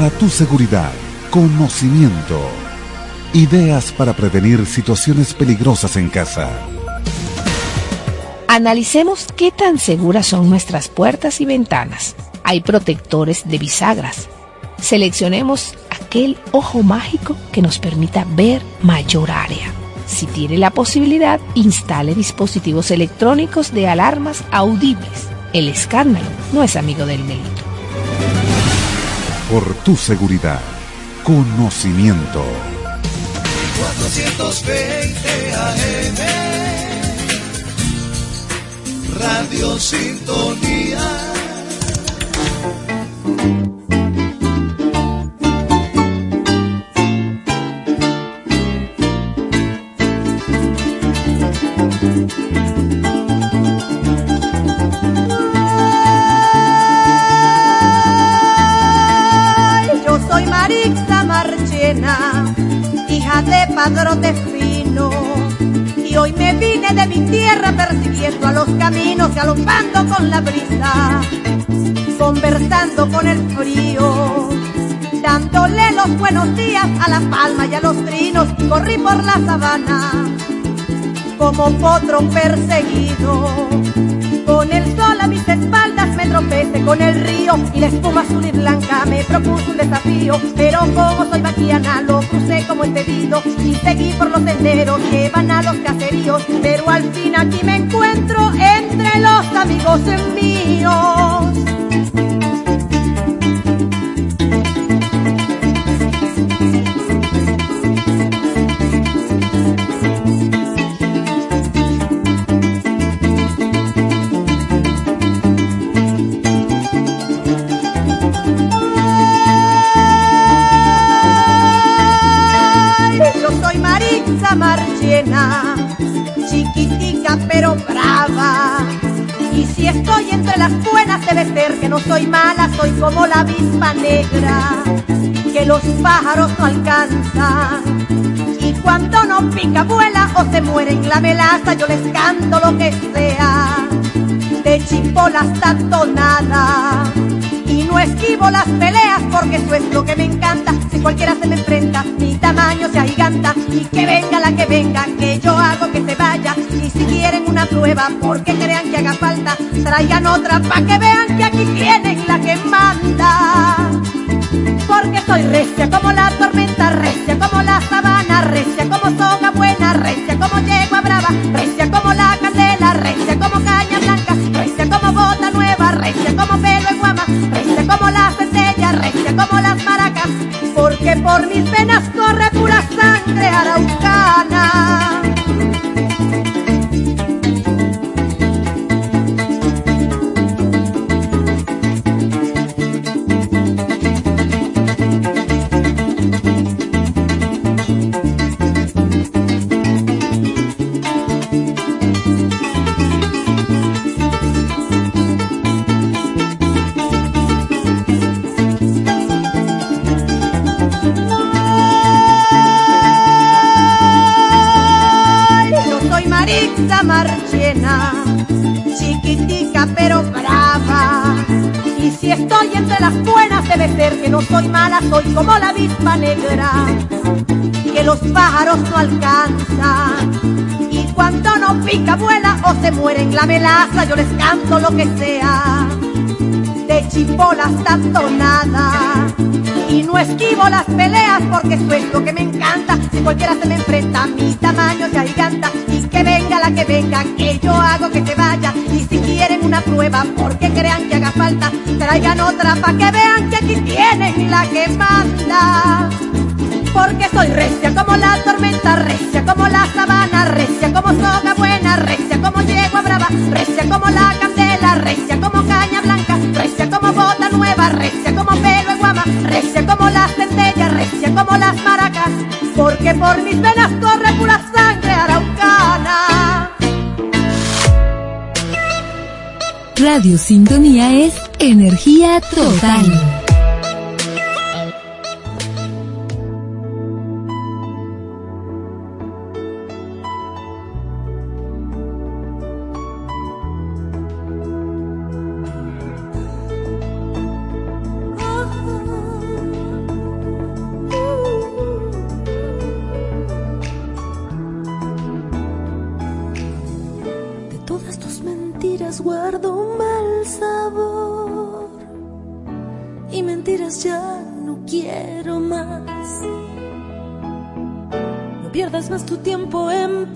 Para tu seguridad, conocimiento. Ideas para prevenir situaciones peligrosas en casa. Analicemos qué tan seguras son nuestras puertas y ventanas. Hay protectores de bisagras. Seleccionemos aquel ojo mágico que nos permita ver mayor área. Si tiene la posibilidad, instale dispositivos electrónicos de alarmas audibles. El escándalo no es amigo del delito. Por tu seguridad, conocimiento. 420 AM Radio Sintonía padrote fino. Y hoy me vine de mi tierra persiguiendo a los caminos, galopando con la brisa, conversando con el frío, dándole los buenos días a la palma y a los trinos, corrí por la sabana como potro perseguido, con el sol a mis espaldas tropecé con el río y la espuma azul y blanca me propuso un desafío, pero como soy vaquiana lo crucé como el pedido y seguí por los senderos que van a los caseríos, pero al fin aquí me encuentro entre los amigos míos. Las buenas debe ser que no soy mala, soy como la avispa negra, que los pájaros no alcanzan. Y cuando no pica vuela o se muere en la melaza, yo les canto lo que sea, de chipolas tanto nada. Y no esquivo las peleas porque eso es lo que me encanta. Si cualquiera se me enfrenta, mi tamaño se agiganta. Y que venga la que venga, que yo hago que se vaya. Y si quieren una prueba porque crean que haga falta, traigan otra pa' que vean que aquí tienen la que manda. Porque soy recia como la tormenta, recia por mis venas vuela o se muere en la melaza, yo les canto lo que sea. De chipolas tanto nada y no esquivo las peleas porque eso es lo que me encanta. Si cualquiera se me enfrenta, mi tamaño se agiganta. Y que venga la que venga, que yo hago que se vaya. Y si quieren una prueba porque crean que haga falta, traigan otra para que vean que aquí tienen la que manda. Porque soy recia como la tormenta, recia como la sabana, recia como la candela, recia como caña blanca, recia como bota nueva, recia como pelo en guama, recia como las centellas, recia como las maracas, porque por mis venas corre pura sangre araucana. Radio Sintonía es energía total. más tu tiempo en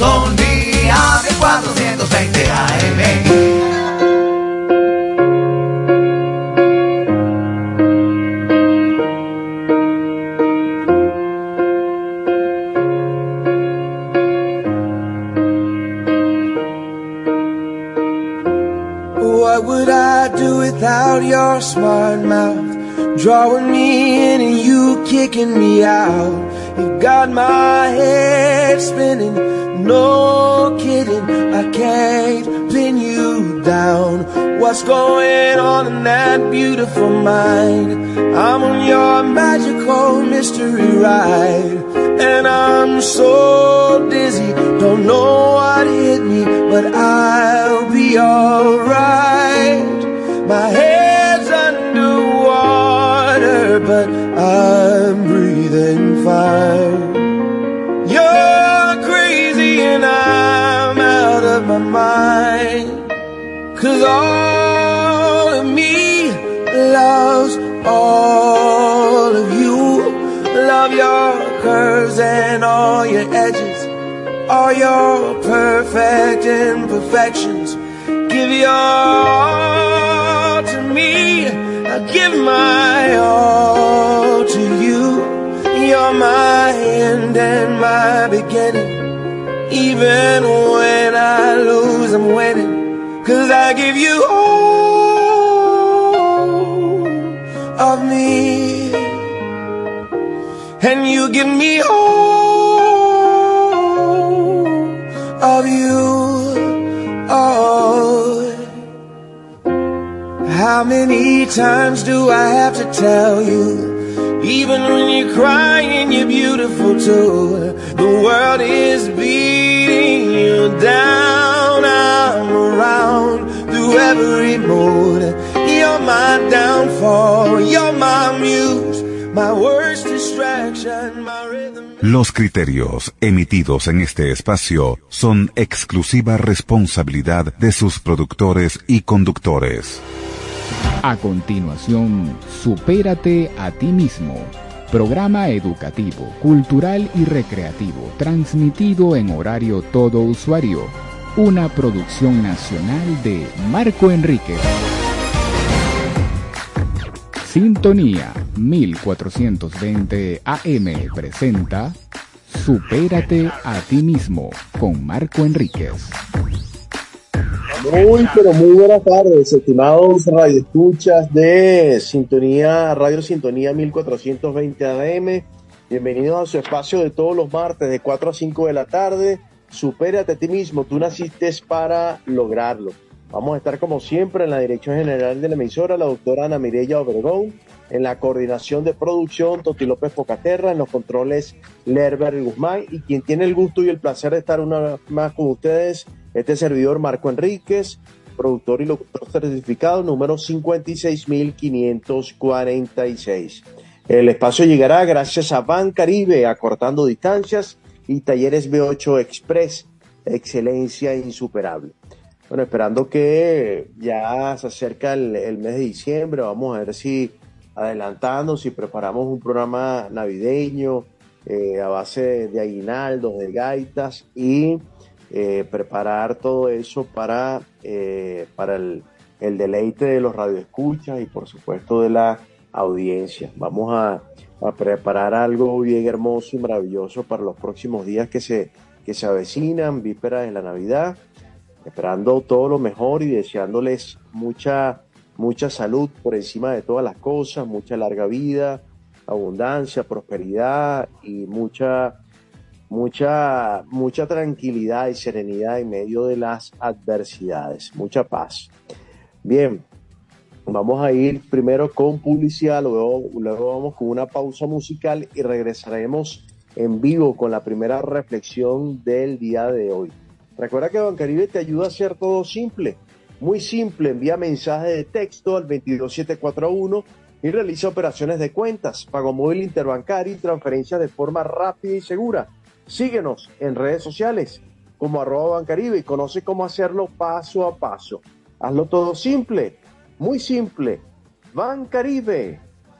Son día de 420 AM. How many times do I have to tell you? Even when you're crying, you're beautiful too. The world is beating you down. I'm around through every mood. You're my downfall. You're my muse. My worst distraction. My rhythm. Los criterios emitidos en este espacio son exclusiva responsabilidad de sus productores y conductores. A continuación, Supérate a ti mismo. Programa educativo, cultural y recreativo, transmitido en horario todo usuario. Una producción nacional de Marco Enríquez. Sintonía 1420 AM presenta Supérate a ti mismo con Marco Enríquez. Muy, pero muy buenas tardes, estimados radioescuchas de Sintonía, Radio Sintonía 1420 AM. Bienvenidos a su espacio de todos los martes de 4 a 5 de la tarde. Supérate a ti mismo, tú naciste para lograrlo. Vamos a estar como siempre en la dirección general de la emisora, la doctora Ana Mireya Obregón, en la coordinación de producción, Toti López Pocaterra, en los controles, Lerber Guzmán, y quien tiene el gusto y el placer de estar una vez más con ustedes, este servidor Marco Enríquez, productor y locutor certificado número 56546. El espacio llegará gracias a Ban Caribe, acortando distancias, y Talleres B8 Express, excelencia insuperable. Bueno, esperando que ya se acerca el, mes de diciembre, vamos a ver si adelantando, si preparamos un programa navideño eh, a base de aguinaldos, de gaitas y eh, preparar todo eso para, eh, para el, el, deleite de los radioescuchas y por supuesto de la audiencia. Vamos a, a, preparar algo bien hermoso y maravilloso para los próximos días que se, que se avecinan, vísperas de la Navidad, esperando todo lo mejor y deseándoles mucha, mucha salud por encima de todas las cosas, mucha larga vida, abundancia, prosperidad y mucha mucha, mucha tranquilidad y serenidad en medio de las adversidades, mucha paz. Bien, vamos a ir primero con publicidad, luego, luego vamos con una pausa musical y regresaremos en vivo con la primera reflexión del día de hoy. Recuerda que Bancaribe te ayuda a hacer todo simple, muy simple, envía mensaje de texto al 22741 y realiza operaciones de cuentas, pago móvil interbancario y transferencias de forma rápida y segura Síguenos en redes sociales como arroba Bancaribe y conoce cómo hacerlo paso a paso. Hazlo todo simple, muy simple. Bancaribe,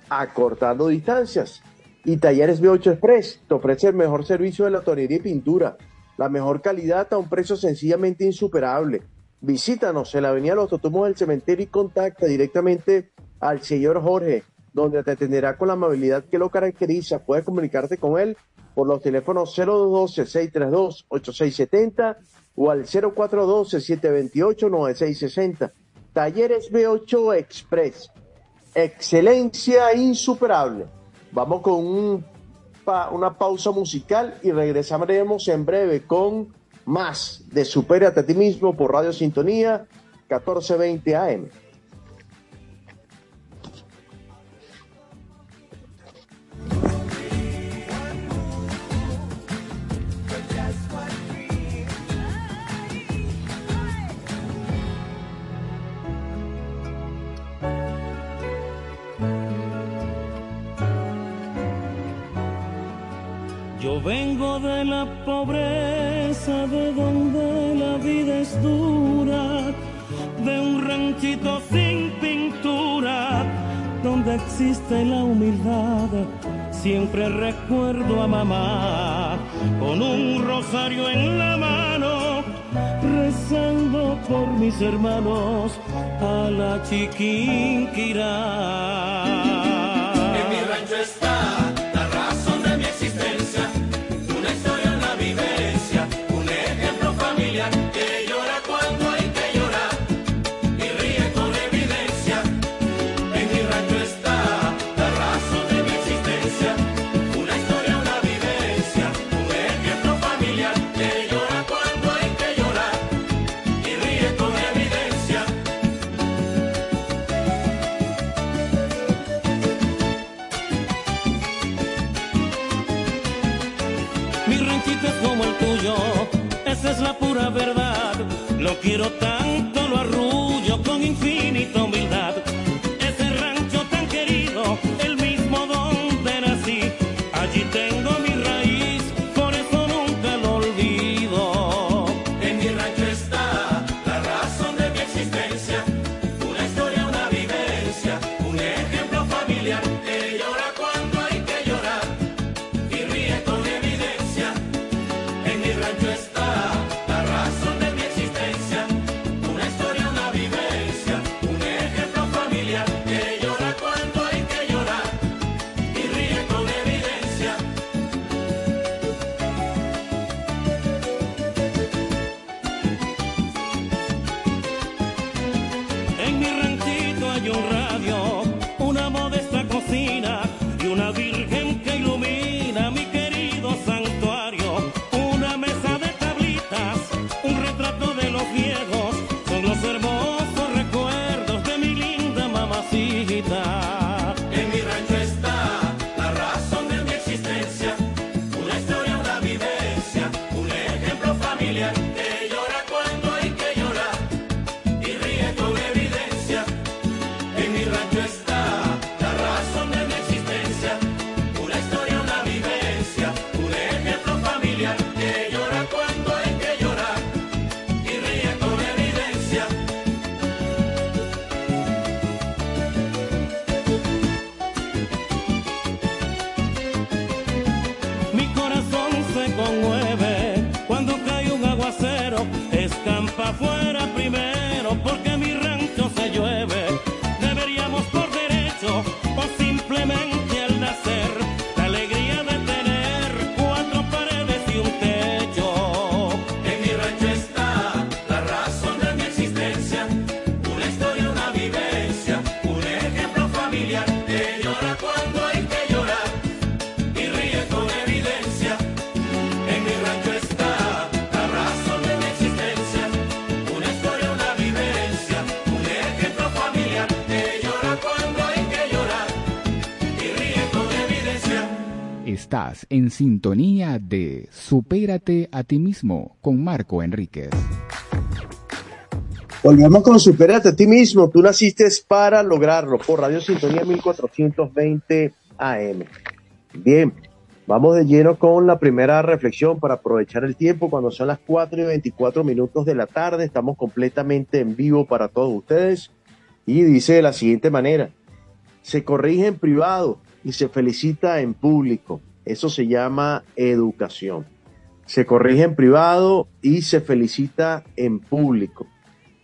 acortando distancias. Y Talleres B8 Express te ofrece el mejor servicio de la tonería y pintura, la mejor calidad a un precio sencillamente insuperable. Visítanos en la avenida Los Totumos del Cementerio y contacta directamente al señor Jorge, donde te atenderá con la amabilidad que lo caracteriza. Puedes comunicarte con él por los teléfonos 012-632-8670 o al 0412-728-9660. Talleres B8 Express. Excelencia insuperable. Vamos con una pausa musical y regresaremos en breve con más de Supérate a ti mismo por Radio Sintonía 1420 AM. de la pobreza, de donde la vida es dura, de un ranchito sin pintura, donde existe la humildad. Siempre recuerdo a mamá con un rosario en la mano, rezando por mis hermanos a la chiquinquirá. Lo quiero tanto, lo arrullo con infinito en sintonía de Supérate a ti mismo con Marco Enríquez. Volvemos con Supérate a ti mismo. Tú naciste para lograrlo por Radio Sintonía 1420 AM. Bien, vamos de lleno con la primera reflexión para aprovechar el tiempo. Cuando son las 4 y 24 minutos de la tarde, estamos completamente en vivo para todos ustedes. Y dice de la siguiente manera, se corrige en privado y se felicita en público. Eso se llama educación. Se corrige en privado y se felicita en público.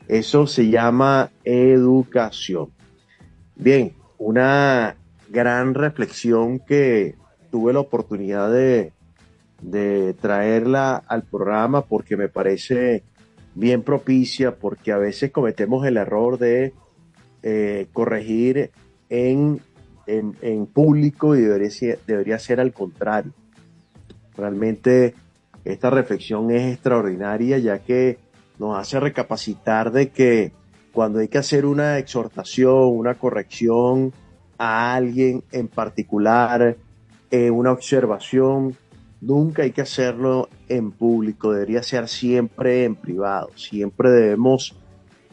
Eso se llama educación. Bien, una gran reflexión que tuve la oportunidad de, traerla al programa porque me parece bien propicia, porque a veces cometemos el error de eh, corregir en en, público y debería ser, debería ser al contrario. Realmente esta reflexión es extraordinaria ya que nos hace recapacitar de que cuando hay que hacer una exhortación, una corrección a alguien en particular, eh, una observación, nunca hay que hacerlo en público, debería ser siempre en privado, siempre debemos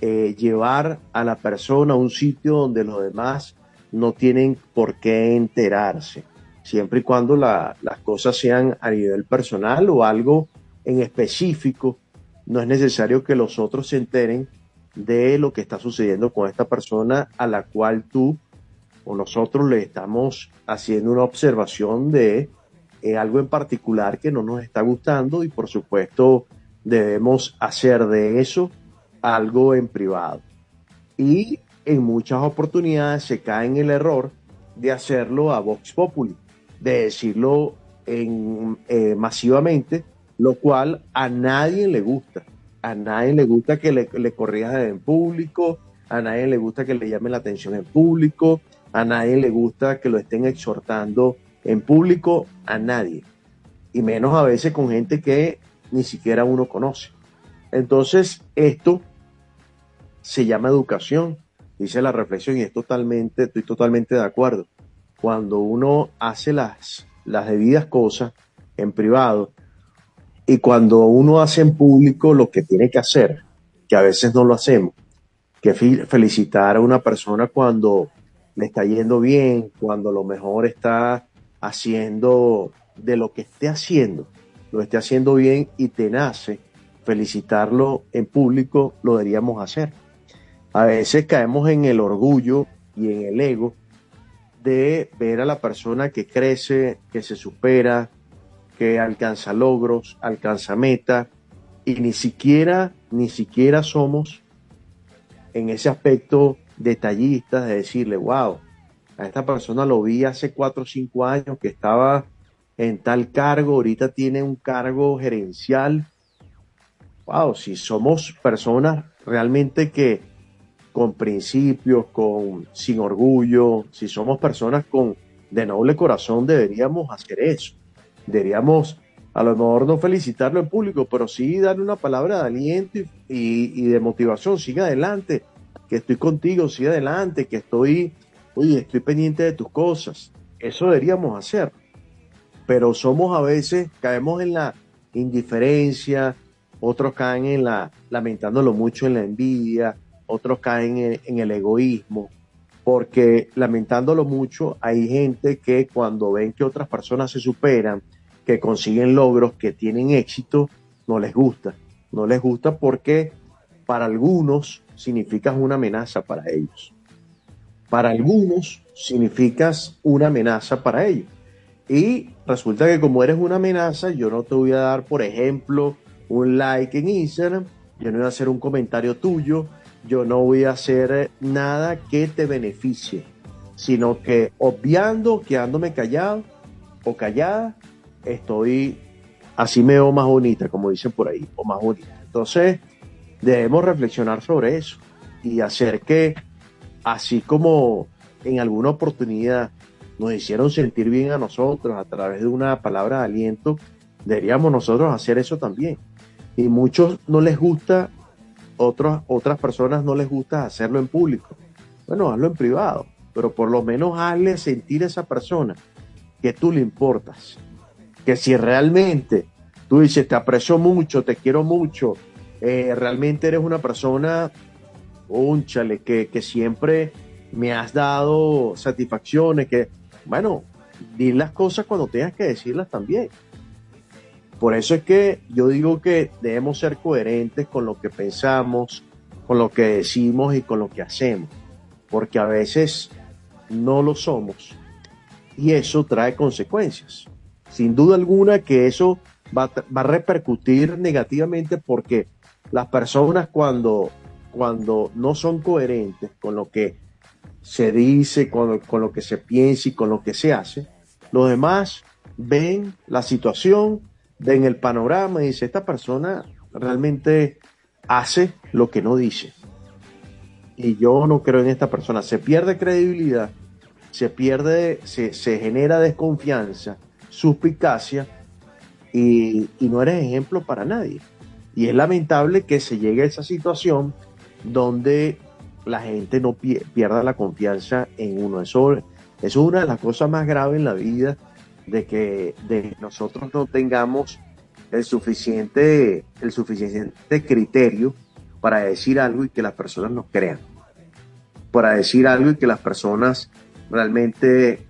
eh, llevar a la persona a un sitio donde los demás no tienen por qué enterarse, siempre y cuando la- las cosas sean a nivel personal o algo en específico. No es necesario que los otros se enteren de lo que está sucediendo con esta persona a la cual tú o nosotros le estamos haciendo una observación de eh, algo en particular que no nos está gustando y por supuesto debemos hacer de eso algo en privado. Y en muchas oportunidades se cae en el error de hacerlo a Vox Populi, de decirlo en, eh, masivamente, lo cual a nadie le gusta. A nadie le gusta que le, le en público, a nadie le gusta que le llamen la atención en público, a nadie le gusta que lo estén exhortando en público, a nadie. Y menos a veces con gente que ni siquiera uno conoce. Entonces, esto se llama educación, dice la reflexión, y es totalmente, estoy totalmente de acuerdo. Cuando uno hace las, las debidas cosas en privado y cuando uno hace en público lo que tiene que hacer, que a veces no lo hacemos, que felicitar a una persona cuando le está yendo bien, cuando lo mejor está haciendo de lo que esté haciendo, lo esté haciendo bien y te nace felicitarlo en público, lo deberíamos hacer. A veces caemos en el orgullo y en el ego de ver a la persona que crece, que se supera, que alcanza logros, alcanza meta y ni siquiera, ni siquiera somos en ese aspecto detallistas de decirle, wow, a esta persona lo vi hace cuatro o cinco años que estaba en tal cargo, ahorita tiene un cargo gerencial. Wow, si somos personas realmente que con principios, con sin orgullo, si somos personas con de noble corazón, deberíamos hacer eso. Deberíamos a lo mejor no felicitarlo en público, pero sí darle una palabra de aliento y, de motivación. Sigue adelante, que estoy contigo, sigue adelante, que estoy, oye, estoy pendiente de tus cosas. Eso deberíamos hacer. Pero somos a veces, caemos en la indiferencia, otros caen en la, lamentándolo mucho en la envidia, otros caen en, el egoísmo, porque lamentándolo mucho, hay gente que cuando ven que otras personas se superan, que consiguen logros, que tienen éxito, no les gusta. No les gusta porque para algunos significas una amenaza para ellos. Para algunos significas una amenaza para ellos. Y resulta que como eres una amenaza, yo no te voy a dar, por ejemplo, un like en Instagram, yo no voy a hacer un comentario tuyo, yo no voy a hacer nada que te beneficie, sino que obviando, quedándome callado o callada, estoy así me veo más bonita, como dicen por ahí, o más bonita. Entonces, debemos reflexionar sobre eso y hacer que, así como en alguna oportunidad nos hicieron sentir bien a nosotros a través de una palabra de aliento, deberíamos nosotros hacer eso también. Y muchos no les gusta, otros, otras personas no les gusta hacerlo en público. Bueno, hazlo en privado, pero por lo menos hazle sentir a esa persona que tú le importas. Que si realmente tú dices, te aprecio mucho, te quiero mucho, eh, realmente eres una persona, únchale, que, que siempre me has dado satisfacciones, que, bueno, di las cosas cuando tengas que decirlas también. Por eso es que yo digo que debemos ser coherentes con lo que pensamos, con lo que decimos y con lo que hacemos, porque a veces no lo somos y eso trae consecuencias. Sin duda alguna que eso va, va a repercutir negativamente porque las personas cuando, cuando no son coherentes con lo que se dice, con, con lo que se piensa y con lo que se hace, los demás ven la situación, ven el panorama y dicen, esta persona realmente hace lo que no dice. Y yo no creo en esta persona. Se pierde credibilidad, se pierde, se, se genera desconfianza, suspicacia y, y no eres ejemplo para nadie. Y es lamentable que se llegue a esa situación donde la gente no pierda la confianza en uno. Eso es una de las cosas más graves en la vida, de que de nosotros no tengamos el suficiente, el suficiente criterio para decir algo y que las personas nos crean. Para decir algo y que las personas realmente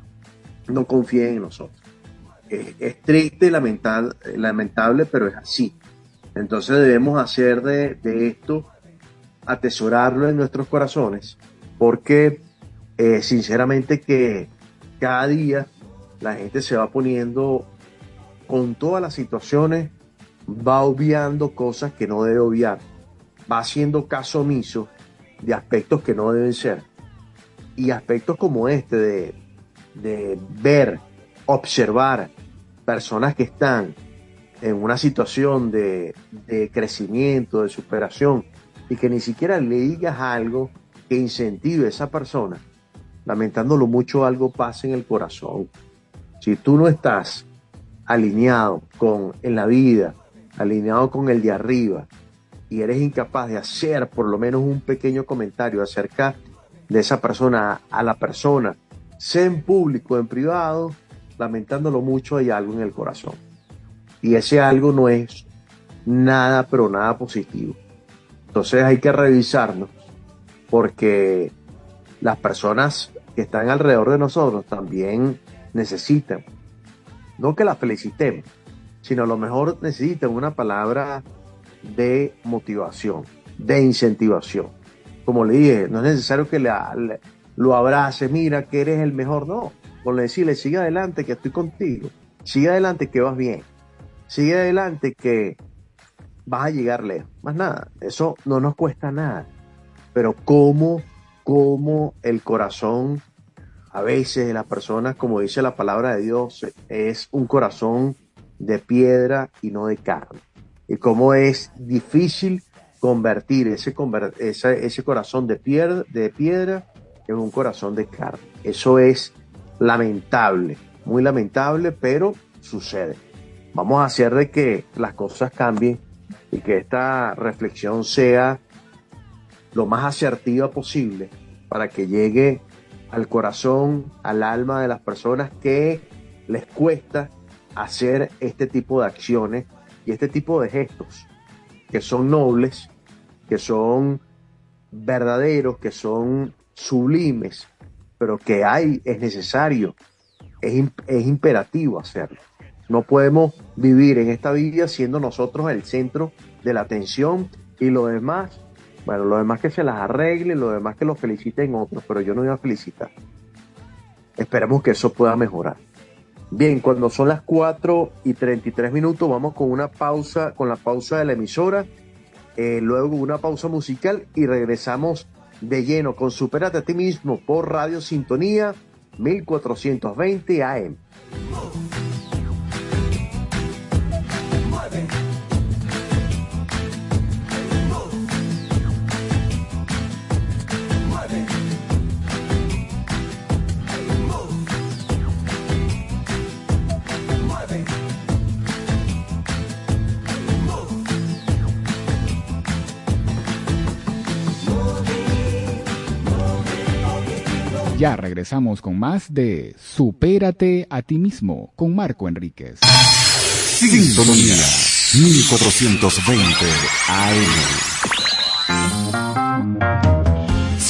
no confíen en nosotros. Es, triste, lamentable, lamentable, pero es así. Entonces debemos hacer de, esto, atesorarlo en nuestros corazones, porque eh, sinceramente que cada día la gente se va poniendo con todas las situaciones, va obviando cosas que no debe obviar, va haciendo caso omiso de aspectos que no deben ser. Y aspectos como este de, de ver, observar personas que están en una situación de, crecimiento, de superación, y que ni siquiera le digas algo que incentive a esa persona, lamentándolo mucho, algo pasa en el corazón. Si tú no estás alineado con en la vida, alineado con el de arriba, y eres incapaz de hacer por lo menos un pequeño comentario acerca de esa persona a la persona, sea en público o en privado, lamentándolo mucho, hay algo en el corazón. Y ese algo no es nada, pero nada positivo. Entonces hay que revisarnos porque las personas que están alrededor de nosotros también necesitan, no que las felicitemos, sino a lo mejor necesitan una palabra de motivación, de incentivación. Como le dije, no es necesario que lo abrace, mira que eres el mejor, no. Con decirle, sigue adelante que estoy contigo, sigue adelante que vas bien sigue adelante que vas a llegar lejos. Más nada, eso no nos cuesta nada. Pero cómo, cómo el corazón, a veces las personas, como dice la palabra de Dios, es un corazón de piedra y no de carne. Y cómo es difícil convertir ese, corazón de piedra, de piedra en un corazón de carne. Eso es lamentable, muy lamentable, pero sucede. Vamos a hacer de que las cosas cambien y que esta reflexión sea lo más asertiva posible para que llegue al corazón, al alma de las personas que les cuesta hacer este tipo de acciones y este tipo de gestos que son nobles, que son verdaderos, que son sublimes, pero que hay, es necesario, es, es imperativo hacerlo. No podemos vivir en esta vida siendo nosotros el centro de la atención y lo demás, bueno, lo demás que se las arregle, lo demás que lo feliciten otros, pero yo no voy a felicitar. Esperemos que eso pueda mejorar. Bien, cuando son las 4 y 33 minutos, vamos con una pausa, con la pausa de la emisora, eh, luego una pausa musical y regresamos de lleno con Superate a ti mismo por Radio Sintonía 1420 AM. Ya regresamos con más de Supérate a ti mismo con Marco Enríquez. Sintonía 1420 AM.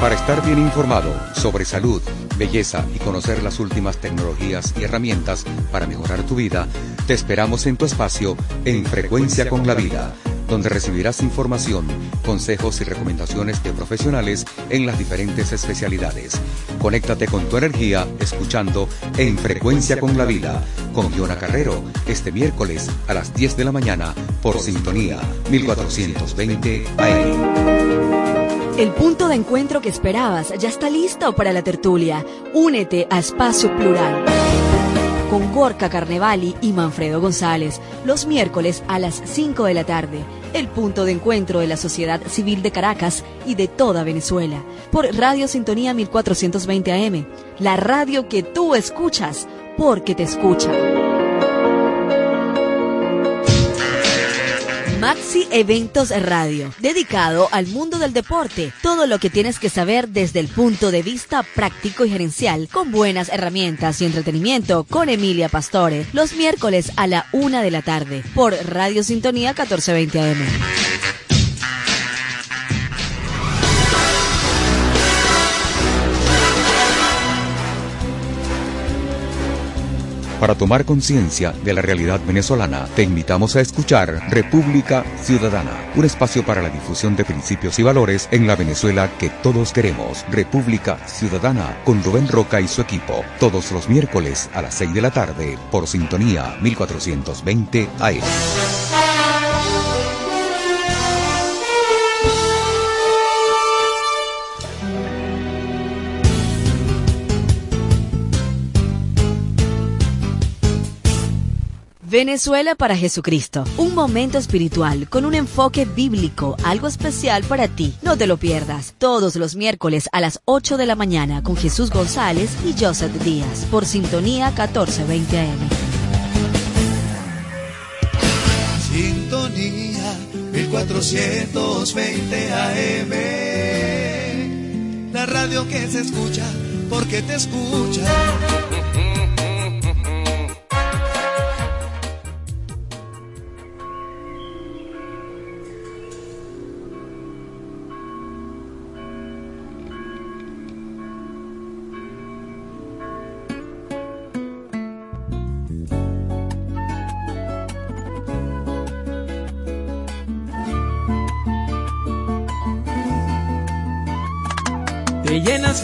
Para estar bien informado sobre salud, belleza y conocer las últimas tecnologías y herramientas para mejorar tu vida, te esperamos en tu espacio En Frecuencia con la Vida, donde recibirás información, consejos y recomendaciones de profesionales en las diferentes especialidades. Conéctate con tu energía escuchando En Frecuencia con la Vida con Giona Carrero este miércoles a las 10 de la mañana por Sintonía 1420 AM. El punto de encuentro que esperabas ya está listo para la tertulia. Únete a Espacio Plural. Con Gorka Carnevali y Manfredo González, los miércoles a las 5 de la tarde. El punto de encuentro de la sociedad civil de Caracas y de toda Venezuela. Por Radio Sintonía 1420 AM. La radio que tú escuchas porque te escucha. Maxi Eventos Radio, dedicado al mundo del deporte. Todo lo que tienes que saber desde el punto de vista práctico y gerencial, con buenas herramientas y entretenimiento, con Emilia Pastore, los miércoles a la una de la tarde, por Radio Sintonía 1420 AM. Para tomar conciencia de la realidad venezolana, te invitamos a escuchar República Ciudadana, un espacio para la difusión de principios y valores en la Venezuela que todos queremos. República Ciudadana con Rubén Roca y su equipo, todos los miércoles a las 6 de la tarde por Sintonía 1420 AM. Venezuela para Jesucristo, un momento espiritual con un enfoque bíblico, algo especial para ti. No te lo pierdas, todos los miércoles a las 8 de la mañana con Jesús González y Joseph Díaz por Sintonía 1420 AM. Sintonía 1420 AM. La radio que se escucha porque te escucha.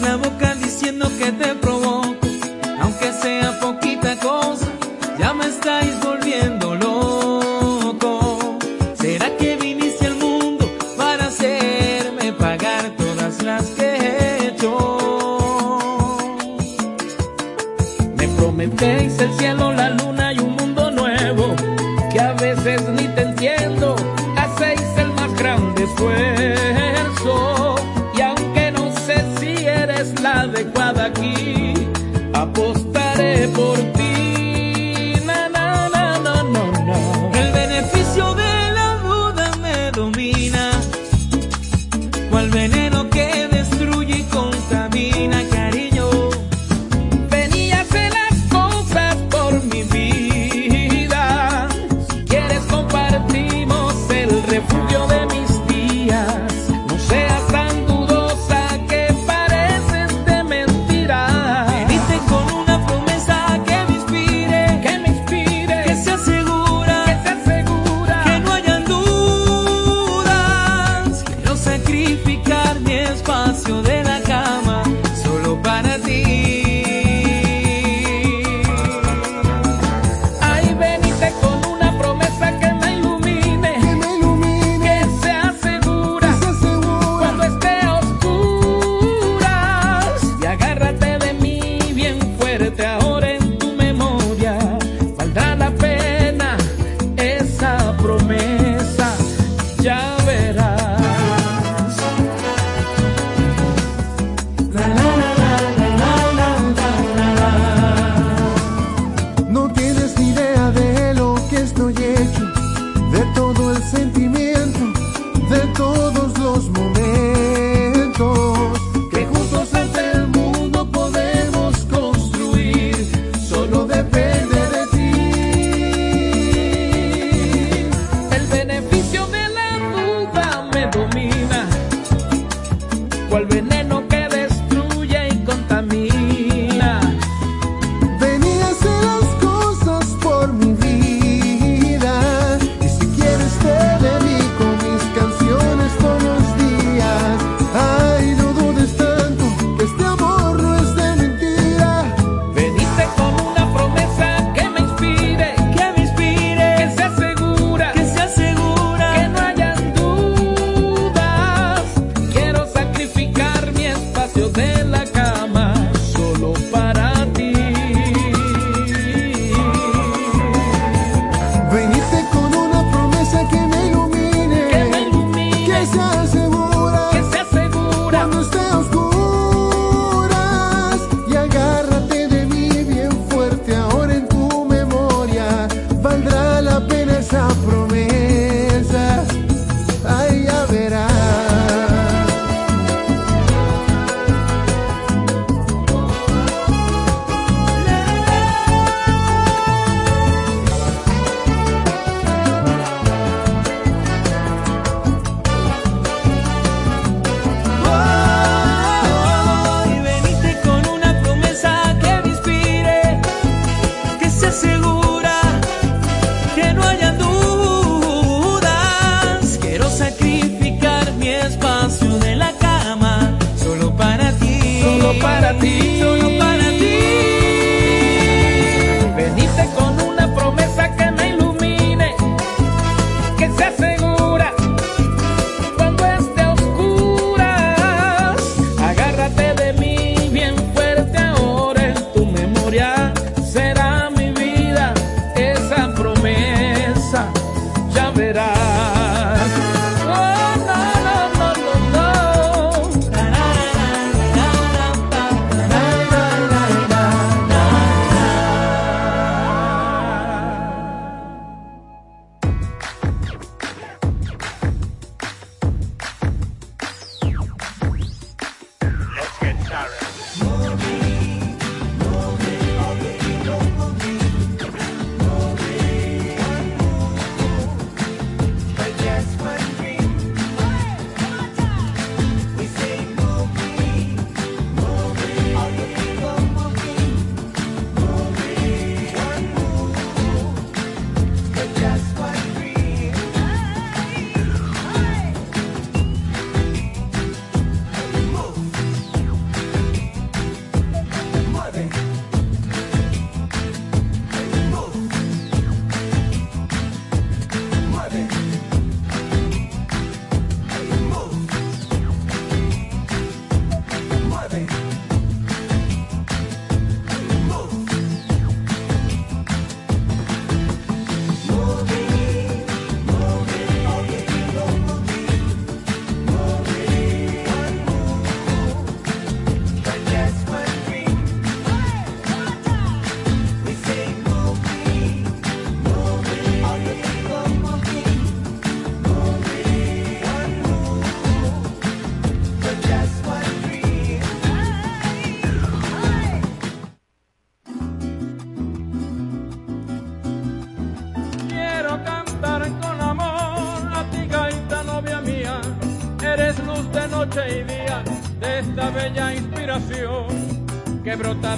La boca diciendo que te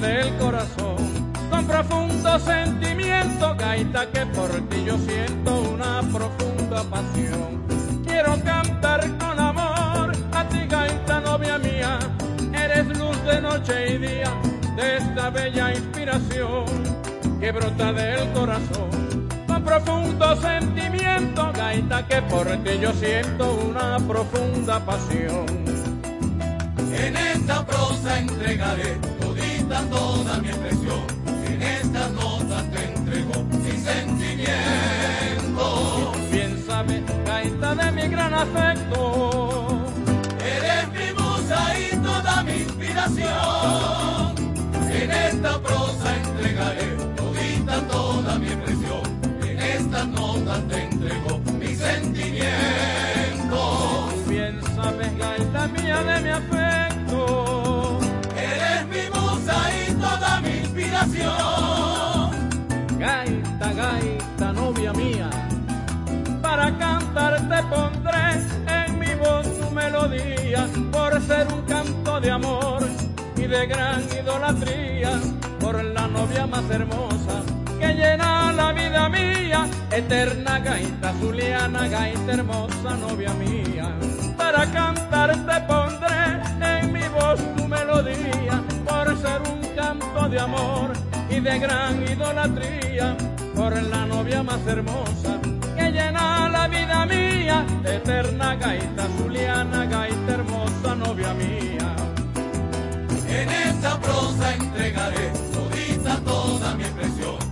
del corazón con profundo sentimiento, gaita que por ti yo siento una profunda pasión. Quiero cantar con amor a ti, gaita novia mía, eres luz de noche y día de esta bella inspiración que brota del corazón. Con profundo sentimiento, gaita que por ti yo siento una profunda pasión. En esta prosa entregaré todita toda mi expresión. En estas notas te entrego mi sentimiento. Bien sabes, gaita de mi gran afecto. Eres mi musa y toda mi inspiración. En esta prosa entregaré todita toda mi expresión. En estas notas te entrego mi sentimiento. Bien sabes, gaita mía de mi afecto. Gaita, gaita, novia mía, para cantar te pondré en mi voz tu melodía, por ser un canto de amor y de gran idolatría, por la novia más hermosa que llena la vida mía, eterna gaita zuliana, gaita hermosa, novia mía. Para cantar te pondré en mi voz tu melodía, por ser un canto de amor y de gran idolatría, por la novia más hermosa que llena la vida mía, eterna gaita zuliana, gaita hermosa, novia mía. En esta prosa entregaré todita toda mi expresión.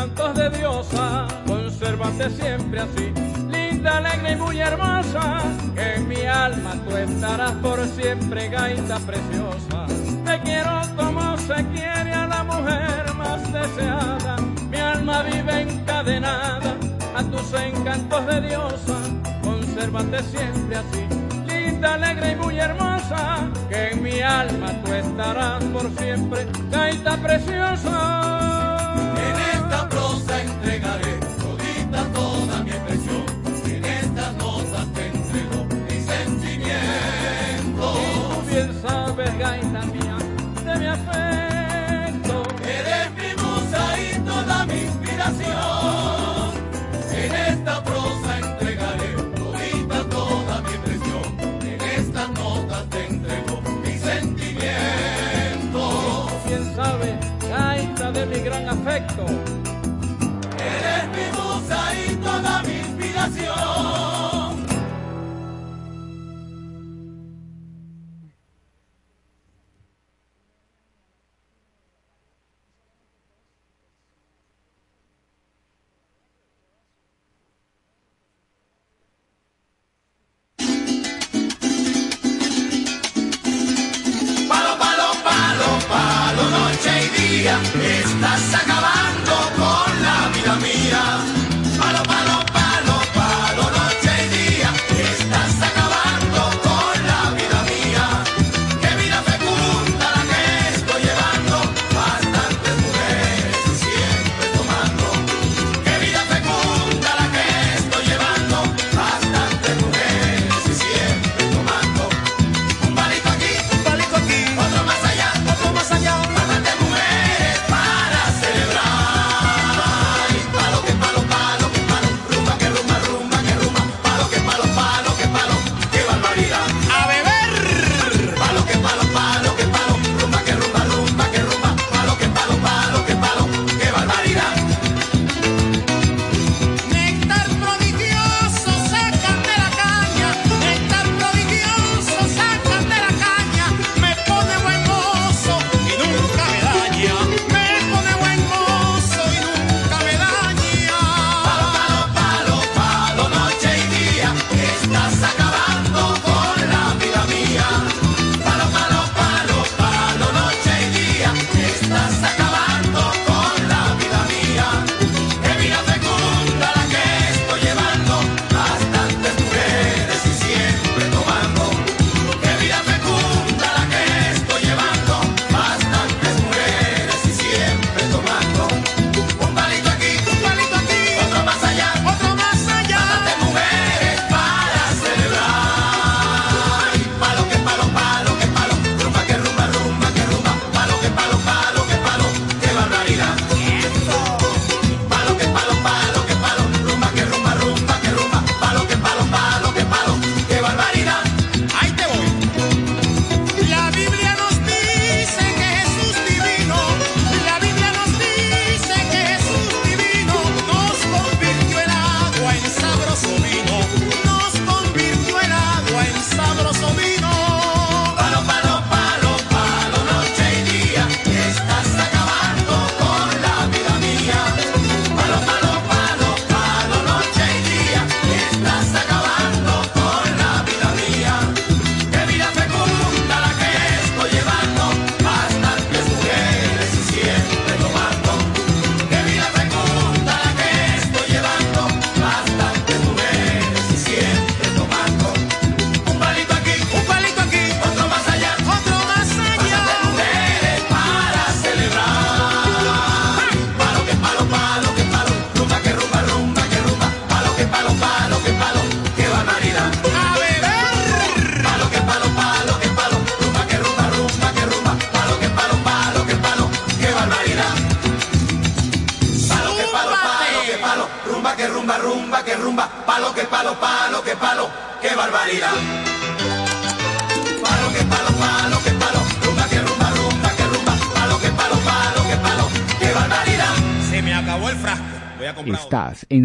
Tus encantos de diosa. Consérvate siempre así, linda, alegre y muy hermosa. Que en mi alma tú estarás por siempre, gaita preciosa. Te quiero como se quiere a la mujer más deseada. Mi alma vive encadenada a tus encantos de diosa. Consérvate siempre así linda, alegre y muy hermosa, que en mi alma tú estarás por siempre, gaita preciosa. De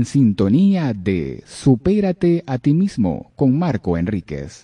sintonía de Supérate a ti mismo con Marco Enríquez.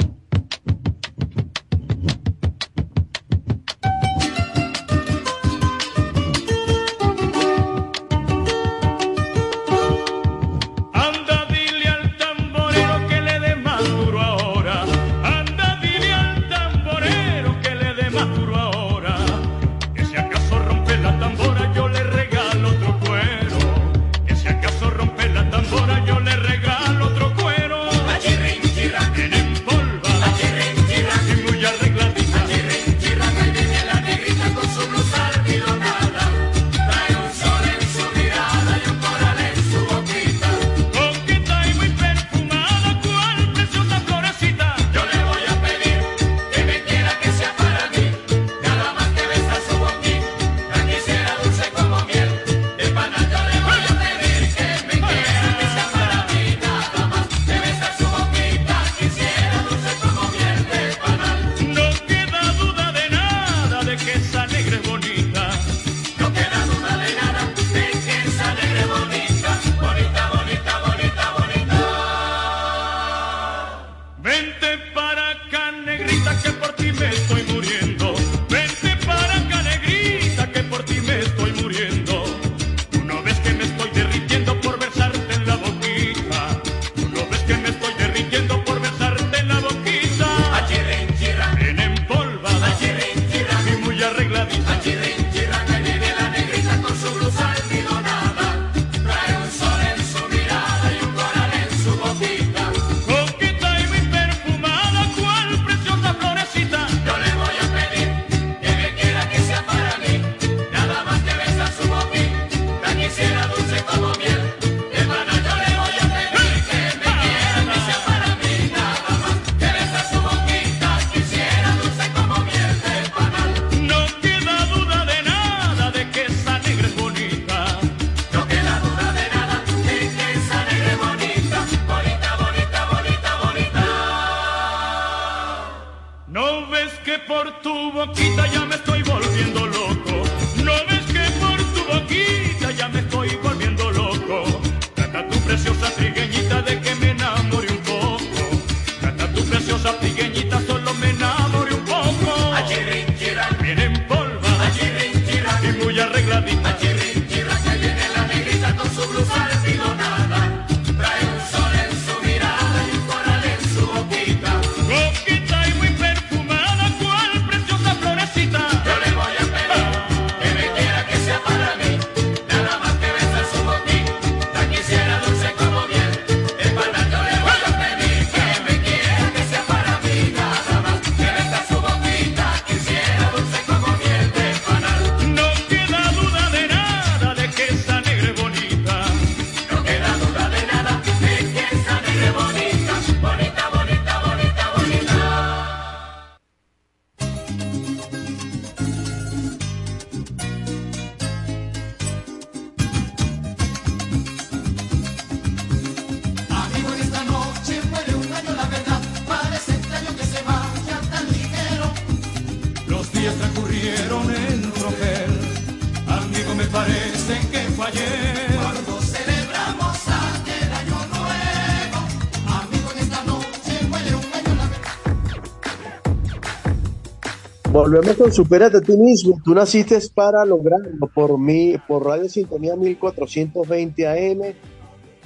Volvemos con Superate a ti mismo. Tú naciste para lograrlo por mí, por Radio Sintonía 1420 AM,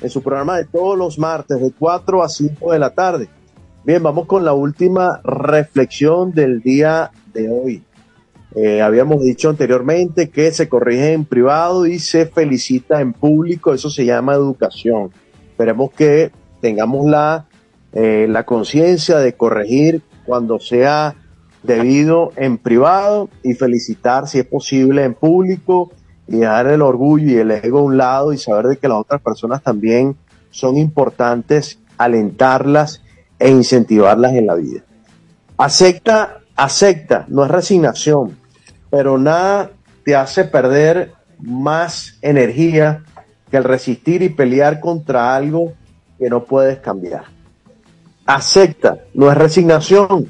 en su programa de todos los martes, de 4 a 5 de la tarde. Bien, vamos con la última reflexión del día de hoy. Eh, habíamos dicho anteriormente que se corrige en privado y se felicita en público, eso se llama educación. Esperemos que tengamos la, eh, la conciencia de corregir cuando sea debido en privado y felicitar si es posible en público y dejar el orgullo y el ego a un lado y saber de que las otras personas también son importantes, alentarlas e incentivarlas en la vida. Acepta, acepta, no es resignación, pero nada te hace perder más energía que el resistir y pelear contra algo que no puedes cambiar. Acepta, no es resignación,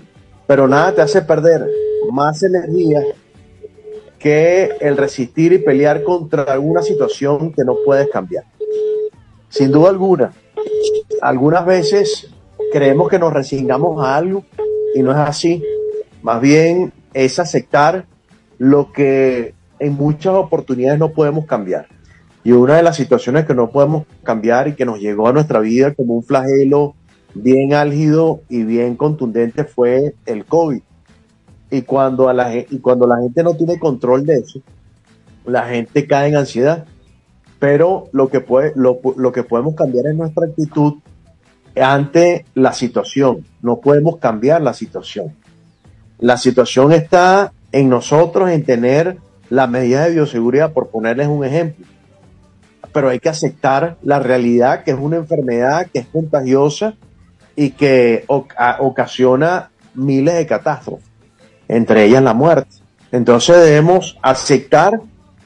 alguna situación que no puedes cambiar. Sin duda alguna, algunas veces creemos que nos resignamos a algo y no es así. Más bien es aceptar lo que en muchas oportunidades no podemos cambiar. Y una de las situaciones que no podemos cambiar y que nos llegó a nuestra vida como un flagelo bien álgido y bien contundente fue el COVID. Y cuando, a la, y cuando la gente no tiene control de eso, la gente cae en ansiedad. Pero lo que, puede, lo, lo que podemos cambiar es nuestra actitud ante la situación. No podemos cambiar la situación. La situación está en nosotros, en tener las medidas de bioseguridad, por ponerles un ejemplo. Pero hay que aceptar la realidad que es una enfermedad que es contagiosa y que oca- ocasiona miles de catástrofes, entre ellas la muerte. Entonces debemos aceptar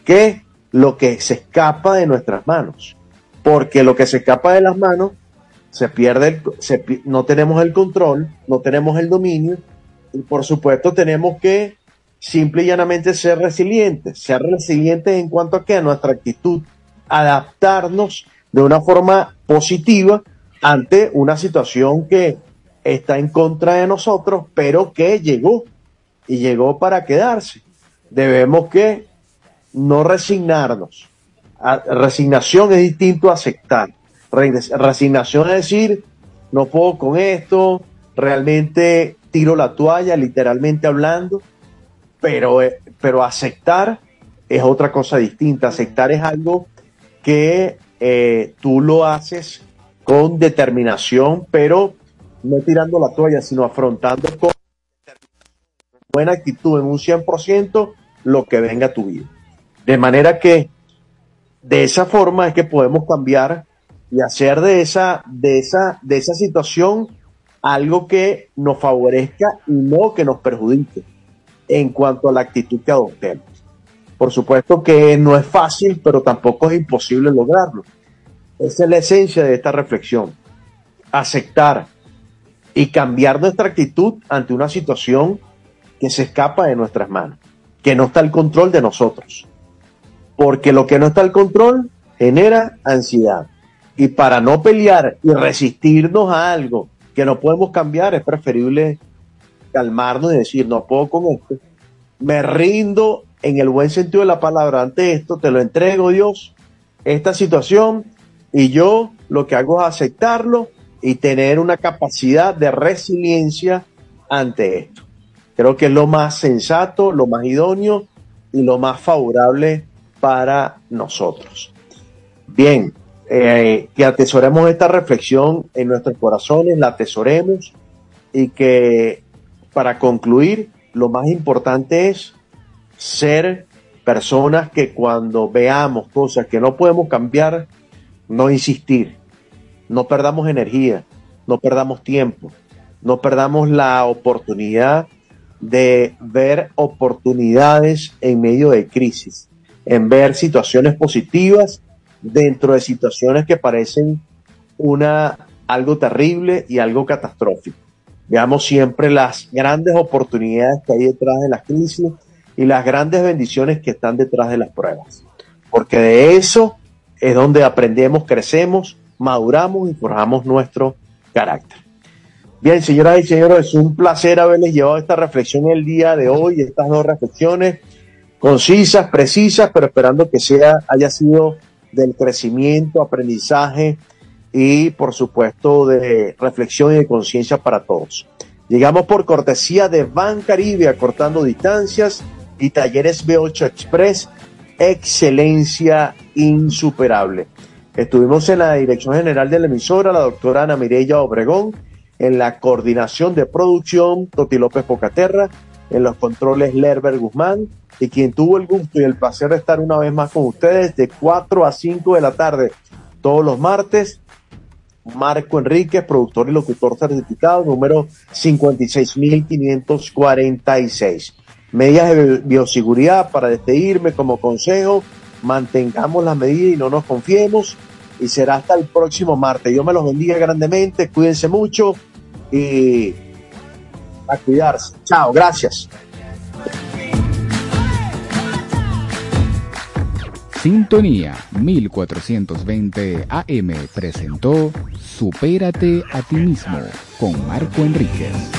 que lo que se escapa de nuestras manos, porque lo que se escapa de las manos se pierde, no tenemos el control, no tenemos el dominio y por supuesto tenemos que simple y llanamente ser resilientes, ser resilientes en cuanto a que a nuestra actitud, adaptarnos de una forma positiva ante una situación que está en contra de nosotros, pero que llegó y llegó para quedarse. Debemos que no resignarnos. Resignación es distinto a aceptar. Re- resignación es decir, no puedo con esto, realmente tiro la toalla, literalmente hablando, pero, eh, pero aceptar es otra cosa distinta. Aceptar es algo que eh, tú lo haces con determinación, pero no tirando la toalla, sino afrontando con buena actitud en un 100% lo que venga a tu vida. De manera que de esa forma es que podemos cambiar y hacer de esa, de esa, de esa situación algo que nos favorezca y no que nos perjudique en cuanto a la actitud que adoptemos. Por supuesto que no es fácil, pero tampoco es imposible lograrlo. Esa es la esencia de esta reflexión. Aceptar y cambiar nuestra actitud ante una situación que se escapa de nuestras manos, que no está al control de nosotros. Porque lo que no está al control genera ansiedad. Y para no pelear y resistirnos a algo que no podemos cambiar, es preferible calmarnos y decir, no puedo con esto. Me rindo en el buen sentido de la palabra ante esto, te lo entrego Dios, esta situación, y yo lo que hago es aceptarlo y tener una capacidad de resiliencia ante esto. Creo que es lo más sensato, lo más idóneo y lo más favorable para nosotros. Bien, eh, que atesoremos esta reflexión en nuestros corazones, la atesoremos y que para concluir, lo más importante es ser personas que cuando veamos cosas que no podemos cambiar, no insistir, no perdamos energía, no perdamos tiempo, no perdamos la oportunidad de ver oportunidades en medio de crisis, en ver situaciones positivas dentro de situaciones que parecen una algo terrible y algo catastrófico. Veamos siempre las grandes oportunidades que hay detrás de las crisis y las grandes bendiciones que están detrás de las pruebas. Porque de eso es donde aprendemos, crecemos, maduramos y forjamos nuestro carácter. Bien, señoras y señores, es un placer haberles llevado esta reflexión el día de hoy, estas dos reflexiones concisas, precisas, pero esperando que sea, haya sido del crecimiento, aprendizaje y, por supuesto, de reflexión y de conciencia para todos. Llegamos por cortesía de Ban Caribe, acortando distancias y Talleres B8 Express, excelencia insuperable. Estuvimos en la dirección general de la emisora, la doctora Ana Mireya Obregón, en la coordinación de producción, Toti López Pocaterra, en los controles Lerber Guzmán, y quien tuvo el gusto y el placer de estar una vez más con ustedes de 4 a 5 de la tarde, todos los martes, Marco Enríquez, productor y locutor certificado, número 56546. Medidas de bioseguridad para despedirme como consejo, mantengamos las medidas y no nos confiemos. Y será hasta el próximo martes. Yo me los bendiga grandemente, cuídense mucho y a cuidarse. Chao, gracias. Sintonía 1420 AM presentó Supérate a ti mismo con Marco Enríquez.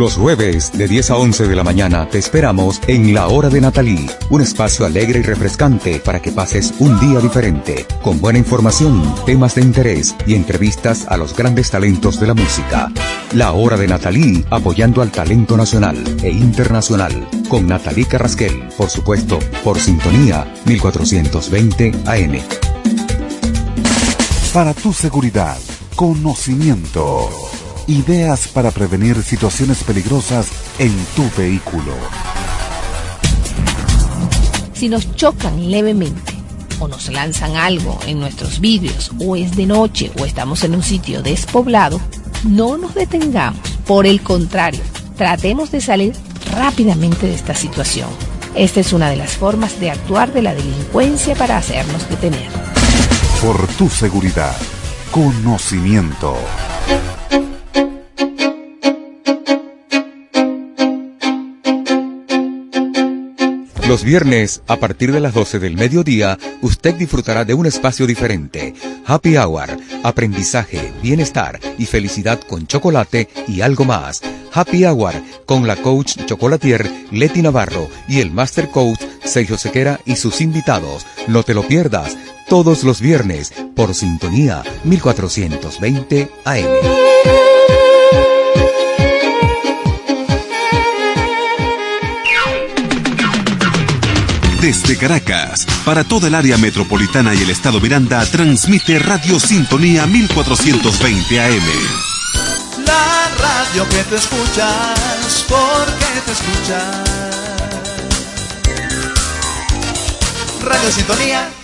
Los jueves de 10 a 11 de la mañana te esperamos en La Hora de Natalí, un espacio alegre y refrescante para que pases un día diferente, con buena información, temas de interés y entrevistas a los grandes talentos de la música. La Hora de Natalí, apoyando al talento nacional e internacional, con Natalí Carrasquel, por supuesto, por sintonía 1420 AM. Para tu seguridad, conocimiento. Ideas para prevenir situaciones peligrosas en tu vehículo. Si nos chocan levemente o nos lanzan algo en nuestros vidrios o es de noche o estamos en un sitio despoblado, no nos detengamos. Por el contrario, tratemos de salir rápidamente de esta situación. Esta es una de las formas de actuar de la delincuencia para hacernos detener. Por tu seguridad, conocimiento. Los viernes, a partir de las 12 del mediodía, usted disfrutará de un espacio diferente. Happy Hour, aprendizaje, bienestar y felicidad con chocolate y algo más. Happy Hour con la coach chocolatier Leti Navarro y el master coach Sergio Sequera y sus invitados. No te lo pierdas todos los viernes por sintonía 1420 AM. Desde Caracas, para toda el área metropolitana y el estado Miranda, transmite Radio Sintonía 1420 AM. La radio que te escuchas, porque te escuchas. Radio Sintonía